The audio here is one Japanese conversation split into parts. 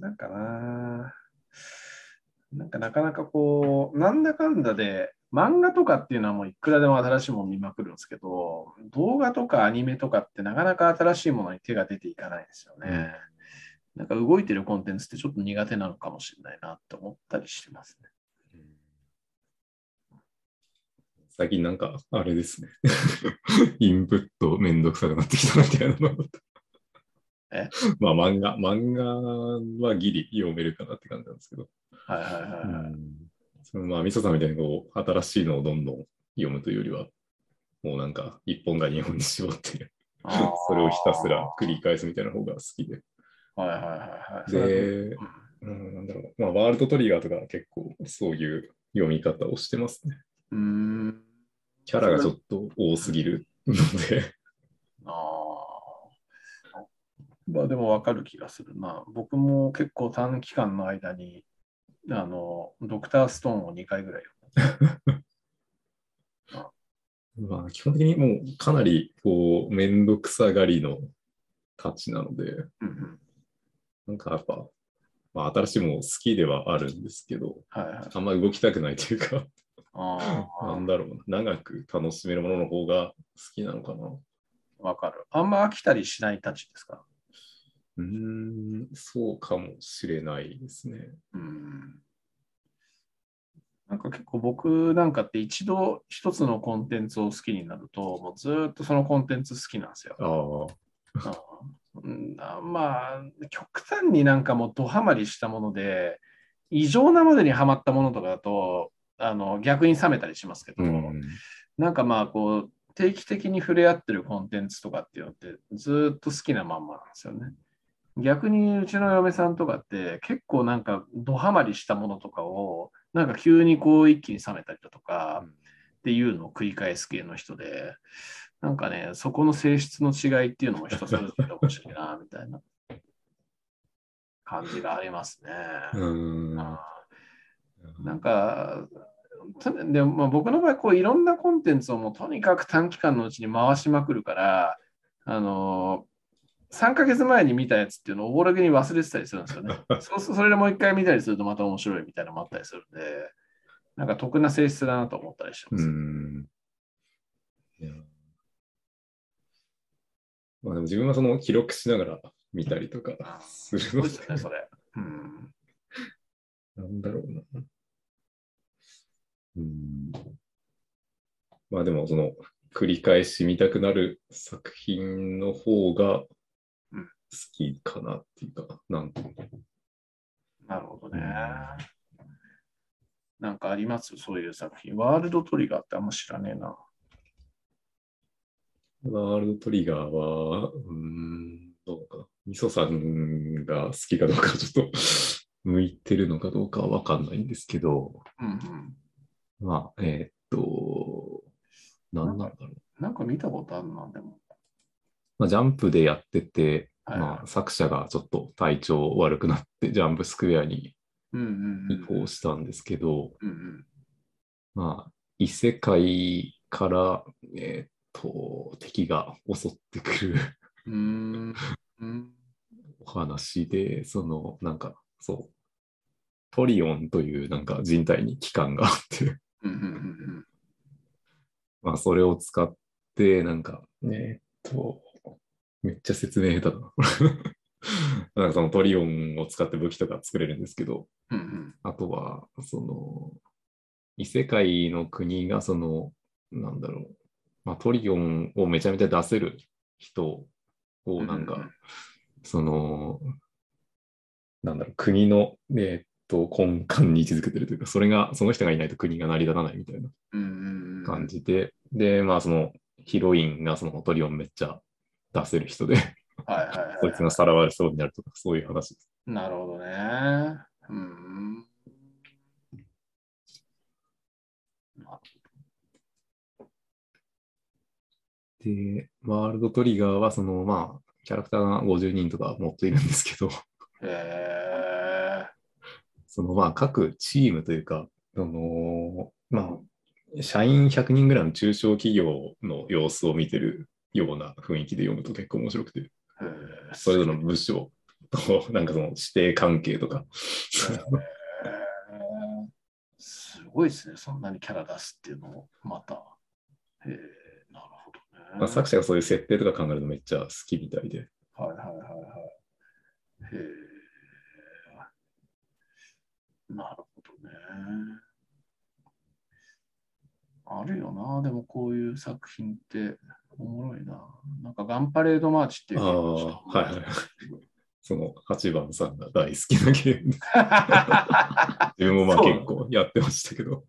なんかな、なんかなかなかこう、なんだかんだで、漫画とかっていうのはもういくらでも新しいもの見まくるんですけど、動画とかアニメとかってなかなか新しいものに手が出ていかないですよね。なんか動いてるコンテンツってちょっと苦手なのかもしれないなって思ったりしてますね。最近なんか、あれですね。インプットめんどくさくなってきたみたいなの。え？まあ漫画、漫画はギリ読めるかなって感じなんですけど。はいはいはい、はいそのまあ、みそさんみたいにこう、新しいのをどんどん読むというよりは、もうなんか、一本が二本に絞って、それをひたすら繰り返すみたいな方が好きで。はいはいはいはい。で、う？ん、なんだろう、まあ、ワールドトリガーとか結構そういう読み方をしてますね。うーん。キャラがちょっと多すぎるので。ああ。まあでもわかる気がするな。僕も結構短期間の間に、あの、ドクターストーンを2回ぐらい まあ、基本的にもうかなりこう、めんどくさがりのたちなので。なんかやっぱ、まあ、新しいもの好きではあるんですけど、はいはい。あんま動きたくないというか、あ なんだろうな、長く楽しめるものの方が好きなのかな。あ、わかる。あんま飽きたりしないたちですか？うーん、そうかもしれないですね。うん。なんか結構僕なんかって一度一つのコンテンツを好きになると、もうずーっとそのコンテンツ好きなんですよ。ああ、うんあまあ、極端になんかもうドハマりしたもので、異常なまでにはまったものとかだと、あの逆に冷めたりしますけど、うん、なんかまあこう、定期的に触れ合ってるコンテンツとかっていうのってずーっと好きなまんまなんですよね。逆にうちの嫁さんとかって結構なんかドハマりしたものとかをなんか急にこう一気に冷めたりだとかっていうのを繰り返す系の人で、なんかね、そこの性質の違いっていうのも人それぞれで面白いな、みたいな感じがありますね。なんか、とでもまあ僕の場合こう、いろんなコンテンツをもうとにかく短期間のうちに回しまくるから、あの3ヶ月前に見たやつっていうのをおぼろげに忘れてたりするんですよね。そそれでもう一回見たりするとまた面白いみたいなのもあったりするんで、なんか得な性質だなと思ったりしてまうす。ん。いやまあでも自分はその記録しながら見たりとかするのでそうですよね、それ。うん。なんだろうな。うん。まあでも、その、繰り返し見たくなる作品の方が好うんきかなっていうか、なんと。なるほどね。なんかあります？そういう作品。ワールドトリガーってあんま知らねえな。ワールドトリガーは、うーん、どうかな。みそさんが好きかどうかちょっと向いてるのかどうかはわかんないんですけど、うんうん。まあ、えーっと、なんなんだろう。なんか見たことあるな、でも。まあ、ジャンプでやってて、はいまあ、作者がちょっと体調悪くなって、ジャンプスクエアに。移行したんですけど。まあ、異世界から、えーっと、敵が襲ってくる。お話で、その、なんか、そう、トリオンというなんか人体に器官があって、まあ、それを使って、なんか、えーっと、めっちゃ説明下手だな。なんかそのトリオンを使って武器とか作れるんですけど、うん。うんあとは、その、異世界の国が、その、なんだろう、まあ、トリオンをめちゃめちゃ出せる人を、なんか、うんうんうんその、なんだろう、国の、えーっと、根幹に位置づけてるというか、それが、その人がいないと国が成り立たないみたいなうんうんうん。感じで、で、まあ、その、ヒロインがそのトリオンめっちゃ出せる人で、はいはいはい。そいつがさらわれそうになるとか、そういう話です。なるほどね。うん。で、ワールドトリガーは、その、まあ、キャラクターが50人とか持っているんですけど、へえ。その、まあ、各チームというか、その、まあ、社員100人ぐらいの中小企業の様子を見てるような雰囲気で読むと結構面白くて、それぞれの部署と、なんかその指定関係とか。えーすごいですね、そんなにキャラ出すっていうのも、また。へえ、なるほどね。まあ、作者がそういう設定とか考えるのめっちゃ好きみたいで。はいはいはいはい。へえ。なるほどね。あるよな、でもこういう作品っておもろいな。なんかガンパレードマーチっていうああ、はいはい。その8番さんが大好きなゲームで。自分もまあ結構やってましたけど。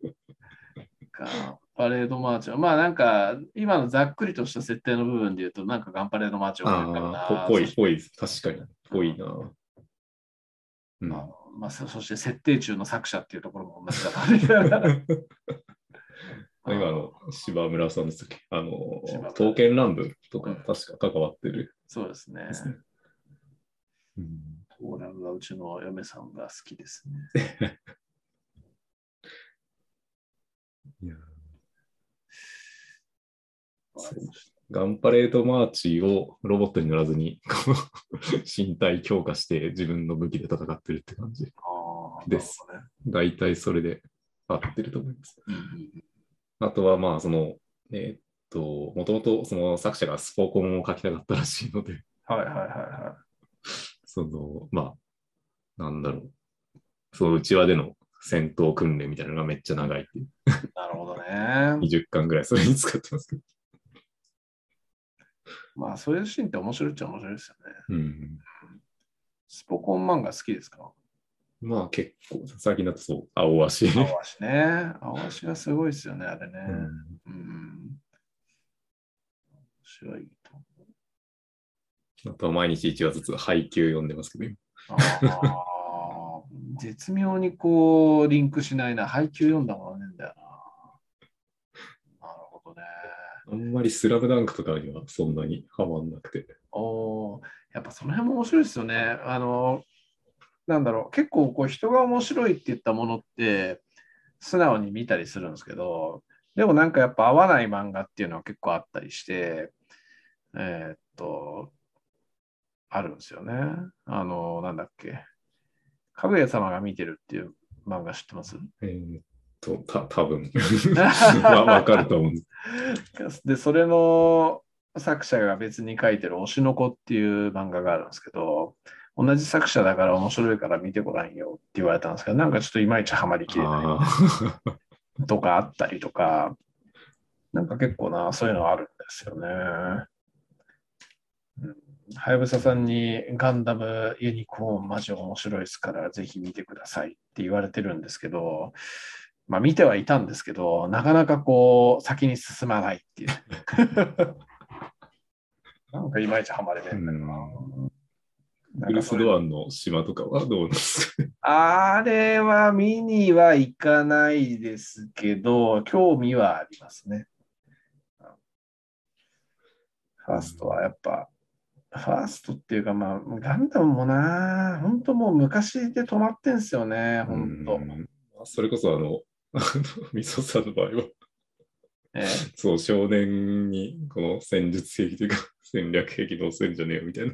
ガンパレードマーチは、まあなんか今のざっくりとした設定の部分で言うと、なんかガンパレードマーチを思いぽぽい、ぽい、確かに。ぽいな。うんまあまあ、そそして設定中の作者っていうところも同じだな。今あの、柴村さんでしたっけあの刀剣乱舞とかうん確か関わってるそうですね。うんオーラうちの嫁さんが好きですね。ガンパレードマーチをロボットに乗らずに 身体強化して自分の武器で戦ってるって感じ。です。なる大体それで合ってると思います。うんあとはまあその、えーっと、もともとその作者がスポコンを書きたかったらしいので、はいはいはいはその、まあ、なんだろう。その内輪での戦闘訓練みたいなのがめっちゃ長いっていう。い。なるほどね。20巻ぐらいそれに使ってますけど。まあ、そういうシーンって面白いっちゃ面白いですよね。うん。スポコン漫画好きですか？まあ結構、最近だとそう、青足。青足ね。青足がすごいですよね、あれね。うんうん。面白いと思う。あとは毎日1話ずつ配給読んでますけど、今あー絶妙にこう、リンクしないな。配給読んだものねえんだよな。なるほどね。あんまりスラムダンクとかにはそんなにハマんなくて。おーやっぱその辺も面白いですよね。あの、なんだろう、結構こう人が面白いって言ったものって、素直に見たりするんですけど、でもなんかやっぱ合わない漫画っていうのは結構あったりして、えーっと、あるんですよね。あの、なんだっけ。かぐや様が見てるっていう漫画知ってます？えーっと、た多分 わわかると思うんです。で、それの作者が別に書いてる推しの子っていう漫画があるんですけど、同じ作者だから面白いから見てごらんよって言われたんですけど、なんかちょっといまいちハマりきれないとかあったりとか、なんか結構な、そういうのあるんですよね。うんはやぶささんにガンダムユニコーンマジ面白いですからぜひ見てくださいって言われてるんですけど、まあ見てはいたんですけど、なかなかこう先に進まないっていう。なんかいまいちハマれねえんだよな。なブルース・ドアンの島とかはどうなんですか？あれは見には行かないですけど、興味はありますね。ファーストはやっぱ、ファーストっていうか、まあ、ガンダムもな、本当もう昔で止まってんすよね、本当。うんそれこそあの、あのみそさんの場合は、ええそう、少年にこの戦術兵器というか戦略兵器乗せんじゃねえよみたいな。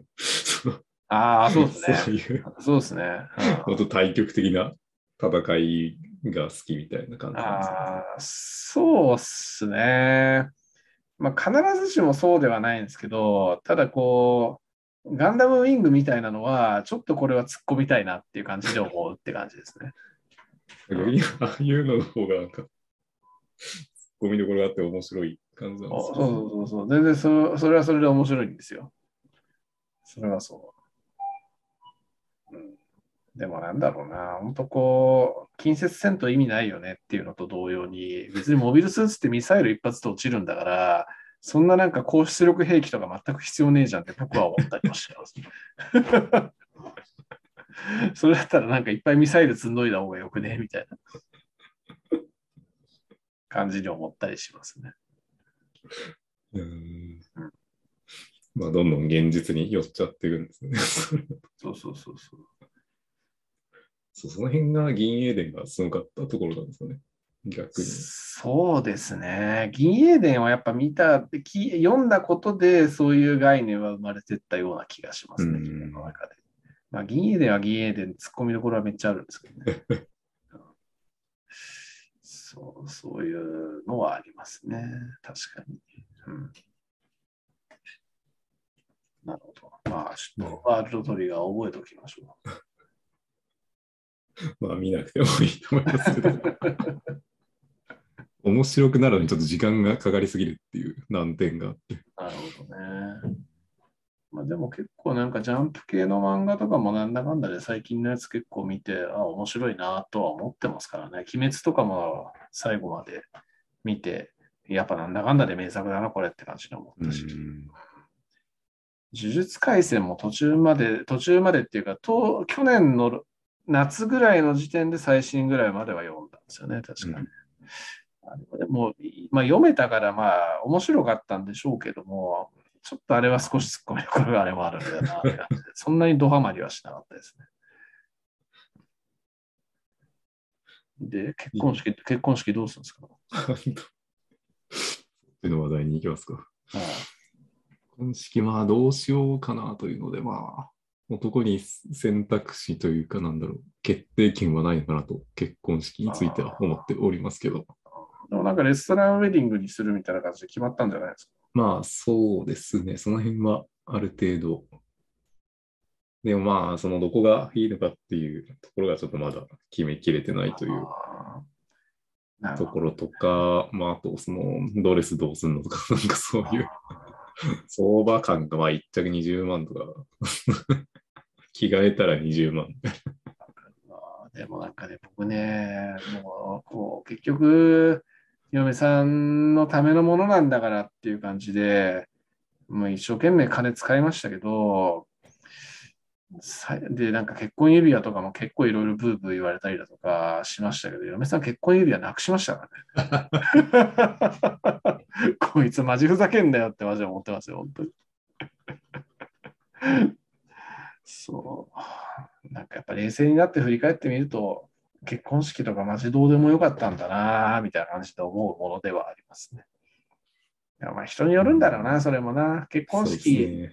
ああ、そうですそうね。いう、そうですね。うんもっと対極的な戦いが好きみたいな感じなんですね。ああ、そうっすね。まあ、必ずしもそうではないんですけど、ただこう、ガンダムウィングみたいなのは、ちょっとこれは突っ込みたいなっていう感じで思うって感じですね。逆にああいうのの方がなんか、ツッコミどころがあって面白い感じなんですそうそうそうそう。全然そそれはそれで面白いんですよ。それはそう。うん、でもなんだろうな、本当こう、近接戦闘意味ないよねっていうのと同様に、別にモビルスーツってミサイル一発で落ちるんだから、そんななんか高出力兵器とか全く必要ねえじゃんって僕は思ったりもしてます。それだったらなんかいっぱいミサイル積んどいた方がよくねみたいな感じに思ったりしますね。うんうんまあ、どんどん現実に寄っちゃってるんですね。そうそうそうそう。そうその辺が銀英伝がすごかったところなんですよね。逆に。そうですね。銀英伝はやっぱ見た、き読んだことでそういう概念は生まれてったような気がしますね、うん自分の中で。まあ、銀英伝は銀英伝、突っ込みどころはめっちゃあるんですけどね。そう、そういうのはありますね。確かに。うん、なるほど。まあ、ちょっとワールドトリガー覚えておきましょ まあ見なくてもいいと思いますけど。面白くなるのにちょっと時間がかかりすぎるっていう難点があって。う。なるほどね。まあでも結構なんかジャンプ系の漫画とかもなんだかんだで最近のやつ結構見て、あ、面白いなとは思ってますからね。鬼滅とかも最後まで見て、やっぱなんだかんだで名作だな、これって感じで思ったし。うん呪術廻戦も途中まで、途中までっていうか、と去年の夏ぐらいの時点で最新ぐらいまでは読んだんですよね、確かに。あれでも、まあ、読めたから、まあ、面白かったんでしょうけども、ちょっとあれは少し突っ込みどころがあれもあるんだよなそんなにドハマりはしなかったですね。で、結婚式、結婚式どうするんですか、の話題に行きますか。はい今式、まあどうしようかなというので、まあ、男に選択肢というか、なんだろう、決定権はないのかなと、結婚式については思っておりますけど。でもなんかレストランウェディングにするみたいな感じで決まったんじゃないですか？まあそうですね、その辺はある程度。でもまあ、そのどこがいいのかっていうところがちょっとまだ決めきれてないというところとか、まああとそのドレスどうすんのとか、なんかそういう 相場感がまあ1着20万とか、着替えたら20万。でもなんかね、僕ね、もうこう結局、嫁さんのためのものなんだからっていう感じで、もう一生懸命金使いましたけど、で、なんか結婚指輪とかも結構いろいろブーブー言われたりだとかしましたけど、嫁さん結婚指輪なくしましたからね。こいつマジふざけんだよってマジで思ってますよ、本当に。そう。なんかやっぱ冷静になって振り返ってみると、結婚式とかマジどうでもよかったんだな、みたいな感じで思うものではありますね。いやまあ人によるんだろうな、それもな。結婚式、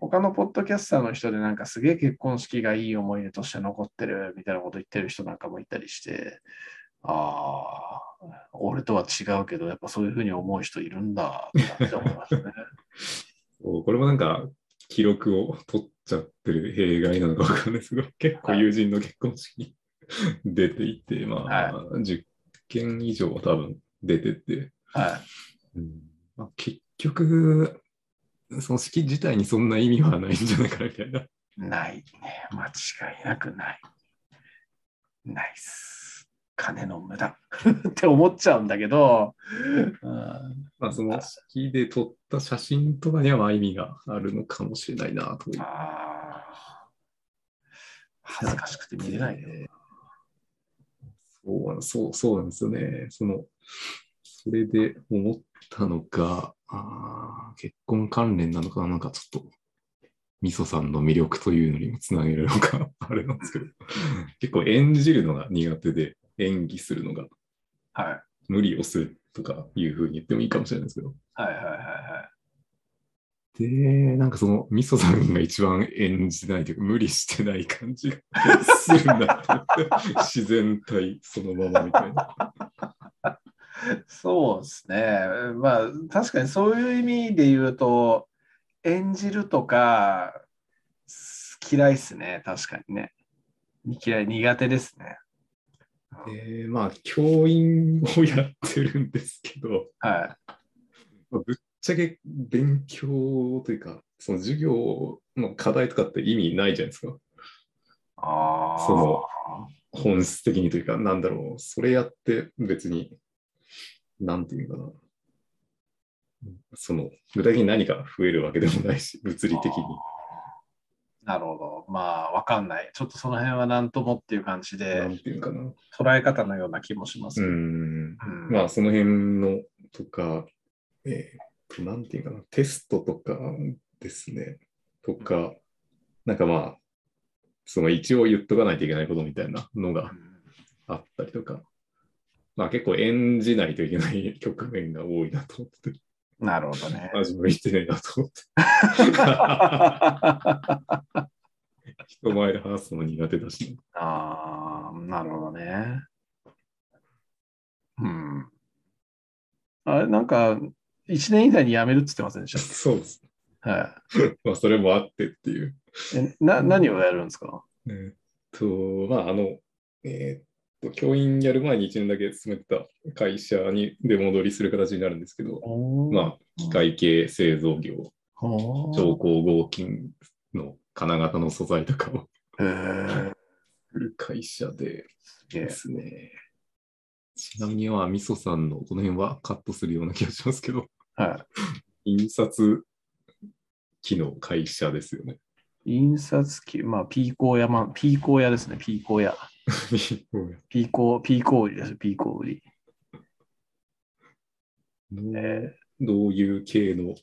他のポッドキャスターの人でなんかすげえ結婚式がいい思い出として残ってるみたいなこと言ってる人なんかもいたりして、ああ、俺とは違うけど、やっぱそういうふうに思う人いるんだって思いましたね。これもなんか記録を取っちゃってる弊害なのかわかんないですけど、結構友人の結婚式に 出ていて、まあ、10件以上は多分出てて、はい。うんまあ、結局、その式自体にそんな意味はないんじゃないかなみたいな。ないね。間違いなくない。ナイス。金の無駄 って思っちゃうんだけど、うんまあ、その式で撮った写真とかにはまあ意味があるのかもしれないなという。恥ずかしくて見れないよ。そうそうそうなんですよね。その、それで思ったのが、あー結婚関連なのかな、なんかちょっと、みそさんの魅力というのにもつなげるのか、あれなんですけど、結構演じるのが苦手で、演技するのがはい。無理をするとかいうふうに言ってもいいかもしれないですけど、はいはいはいはい。で、なんかその、みそさんが一番演じないというか、無理してない感じがするんだって、自然体そのままみたいな。そうですね。まあ、確かにそういう意味で言うと、演じるとか、嫌いっすね。確かにね。嫌い、苦手ですね。で、まあ、教員をやってるんですけど、はい。まあぶっちゃけ勉強というか、その授業の課題とかって意味ないじゃないですか。その本質的にというか、なんだろう、それやって別に、なんていうのかな。その、具体的に何か増えるわけでもないし、物理的に。なるほど。まあ、わかんない。ちょっとその辺は何ともっていう感じなでんていうのかな。捉え方のような気もしますう。ん。うんまあ、その辺のとか、えーと、なんていうかな、テストとかですね、とか、なんかまあ、その一応言っとかないといけないことみたいなのがあったりとか、まあ結構演じないといけない局面が多いなと思ってて、なるほどね。マジ向いてないなと思って。人前で話すの苦手だし。ああ、なるほどね。うん。あれ、なんか、1年以内に辞めるって言ってませんでしそうです。た。は まあ、それもあってっていう。い。えな何をやるんですか？えーっと、まあ、あの、えーっと、教員やる前に1年だけ勤めてた会社に出戻りする形になるんですけど、まあ、機械系製造業、あ超高合金の金型の素材とかを。売る会社でですね。ちなみには、みそさんのこの辺はカットするような気がしますけど、はい。印刷機の会社ですよね。印刷機、まあ、ピーコー屋、まあ、ピーコー屋ですね、ピーコー屋。ピーコー、ピーコー売りです、ピーコー売り。どうえどういう系の、ー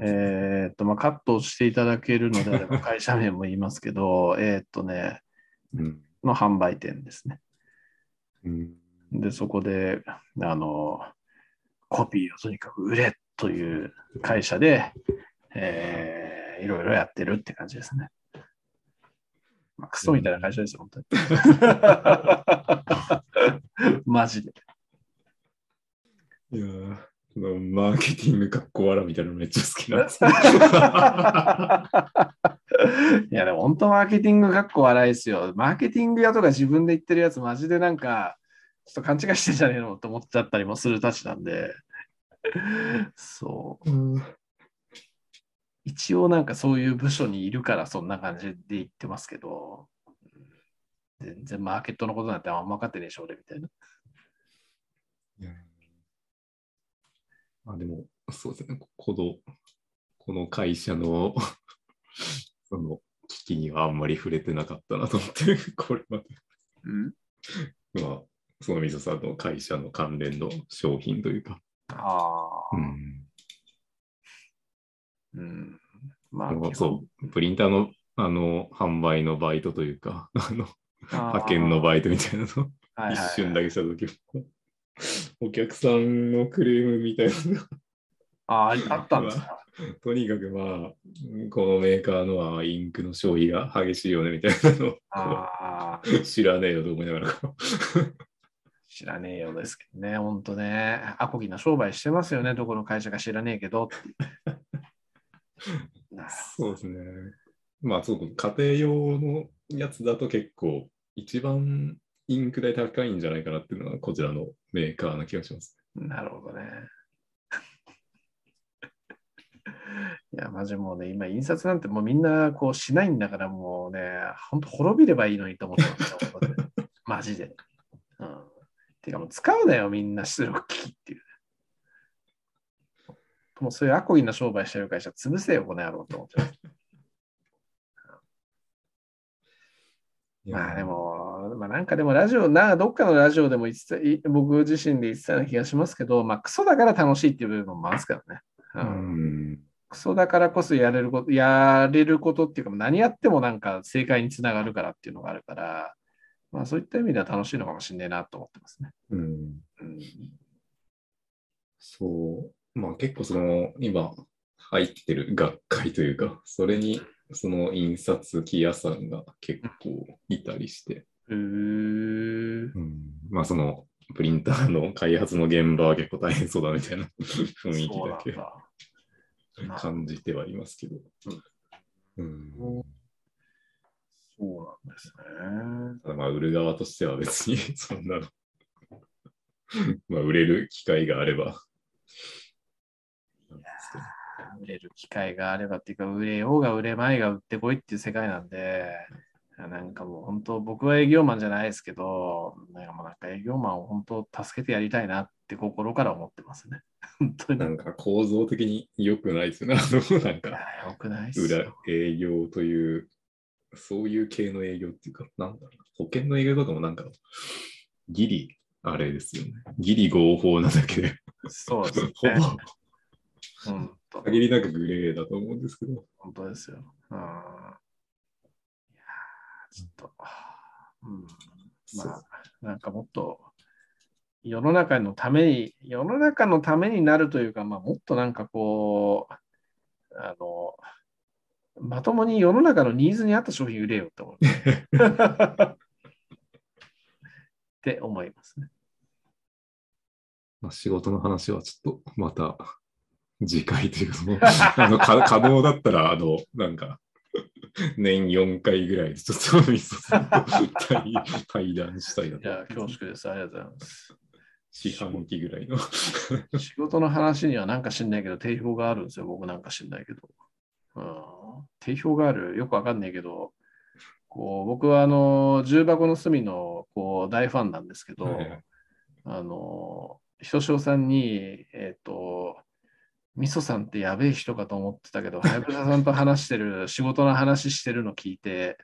えーっと、まあ、カットしていただけるのであれば、会社名も言いますけど、えーっとね、うんの販売店ですね。うんで、そこで、あの、コピーをとにかく売れという会社で、えーいろいろやってるって感じですね。まあ、クソみたいな会社ですよ、本当に。マジで。いやーそのマーケティングかっこわらみたいなのめっちゃ好きなんですね。いや、でも本当マーケティングかっこ笑いですよ。マーケティング屋とか自分で言ってるやつ、マジでなんか、ちょっと勘違いしてんじゃねえのって思っちゃったりもするたちなんで。そう。一応なんかそういう部署にいるからそんな感じで言ってますけど、全然マーケットのことなんてあんま分かってねえし、俺みたいな。いやあでも、そうですね、このこの会社の その危機にはあんまり触れてなかったなと思って、これまで。うん、まあ、そのみそさんの会社の関連の商品というか。ああ、うんうん。まあ、そう、プリンターのあの販売のバイトというか、あの派遣のバイトみたいなのをイ一瞬だけしたときも、お客さんのクレームみたいなのがああ、あったんですか？とにかくまあ、このメーカーのはインクの消費が激しいよねみたいなのを知らねえよと思いながらこ知らねえようですけどね、ほんとね。アコギな商売してますよね、どこの会社か知らねえけど。そうですね。まあ、そう家庭用のやつだと結構一番インク代高いんじゃないかなっていうのはこちらのメーカーな気がします。なるほどね。いや、マジもうね、今、印刷なんてもうみんなこうしないんだから、もうね、ほんと滅びればいいのにと思ってますよ、マジで。うん。てかもう使うなよ、みんな出力機器っていう。もうそういうアコギな商売してる会社、潰せよ、この野郎と思ってます。まあでも、まあなんかでもラジオ、などっかのラジオでも言ってたい僕自身で言ってたような気がしますけど、まあクソだから楽しいっていう部分もありますからね。ううんん。クソだからこそやれること、やれることっていうか、何やってもなんか正解につながるからっていうのがあるから、まあそういった意味では楽しいのかもしれないなと思ってますね。うん。うん、そう。まあ結構その今入ってる学会というか、それにその印刷機屋さんが結構いたりして、うーまあそのプリンターの開発の現場は結構大変そうだみたいな雰囲気だけだ。感じてはいますけど。うんそうなんですね。ただまあ売る側としては別にそんなの まあ売れる機会があれば。売れる機会があればっていうか、売れようが売れまいが売ってこいっていう世界なんで、なんかもう本当、僕は営業マンじゃないですけど、なんかもうなんか営業マンを本当助けてやりたいなって心から思ってますね。本当に。なんか構造的に良くないですよね。あのなんかいやよくない裏よ。営業という、そういう系の営業っていうか、なんだろうな保険の営業とかもなんか、ギリ、あれですよね。ギリ合法なだけで、そうですね。限りなくグレーだと思うんですけど。本当ですよ。うん。いやーちょっと、うん。まあ、なんかもっと、世の中のために、世の中のためになるというか、まあ、もっとなんかこう、あの、まともに世の中のニーズに合った商品売れよって思う。って思いますね。まあ、仕事の話はちょっとまた次回というかそのあのか可能だったら、あの、なんか、年4回ぐらいでちょっとミソさんと対対談したいないや、恐縮です。ありがとうございます。四半期ぐらいの。仕事の話にはなんか知んないけど、定評があるんですよ。僕なんか知んないけど。うん、定評がある？よくわかんないけど、こう僕はあの重箱の隅のこう大ファンなんですけど、はいあの、ひとしおさんに、えっ、と、みそさんってやべえ人かと思ってたけど、はやぶささんと話してる、仕事の話してるの聞いて、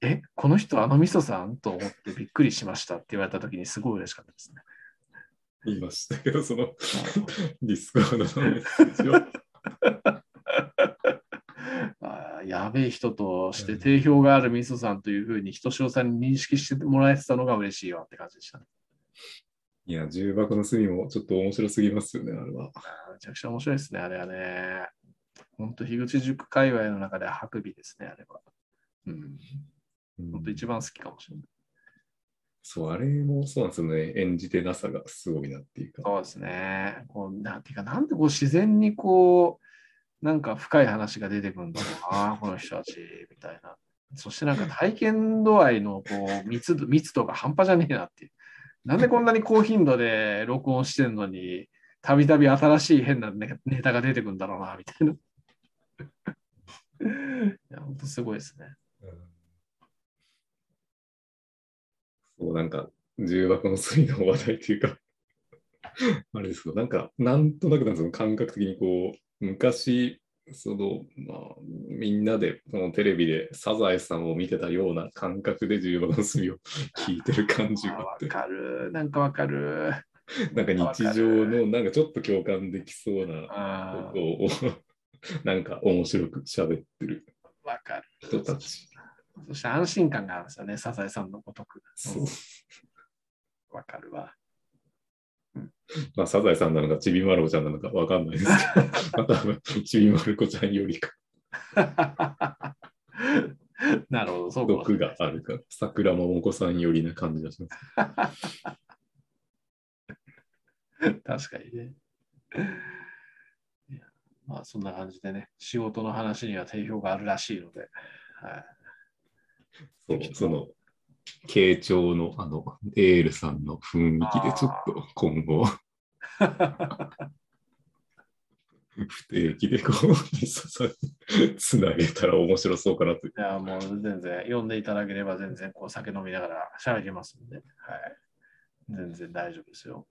え、この人あのみそさんと思ってびっくりしましたって言われたときにすごい嬉しかったですね。言いましたけど、そのディスコードのメッセージを。やべえ人として定評があるみそさんというふうにひとしおさんに認識してもらえてたのが嬉しいわって感じでしたね。いや、重箱の隅もちょっと面白すぎますよね、あれは。めちゃくちゃ面白いですね、あれはね。本当、樋口塾界隈の中ではハクビですね、あれは。うん、本当一番好きかもしれない。そう、あれもそうなんですよね。演じてなさがすごいなっていうか。そうですね。こうなんていうか、なんでこう自然にこう、なんか深い話が出てくるんだろうな、この人たち、みたいな。そしてなんか体験度合いのこう密度密度が半端じゃねえなっていう。なんでこんなに高頻度で録音してんのに、たびたび新しい変なネタが出てくるんだろうな、みたいな。いや、本当すごいですね。そう、なんか、重箱の隅の話題というか、あれですけど、なんか、なんとなくなんです感覚的にこう、昔、その、まあ、みんなで、そのテレビでサザエさんを見てたような感覚で重箱の隅を聞いてる感じがあって、かる。なんかわかる。なんか日常の、なんかちょっと共感できそうなあことを、なんか面白く喋ってるーわかる。人たち。そして安心感があるんですよね、サザエさんのごとく。そううんわかるわ。まあ、サザエさんなのか、ちびまる子ちゃんなのかわかんないですけど、まあ、多分ちびまる子ちゃんよりか、なるほど、そうか毒があるから、桜桃子さんよりな感じがします。確かにね。まあ、そんな感じでね、仕事の話には定評があるらしいので、はい、そう、その、慶長のあの、エールさんの雰囲気でちょっと今後、不定期でこう、つな げたら面白そうかなとい。や、もう全然、読んでいただければ全然こう酒飲みながら喋りますんで、はい。全然大丈夫ですよ。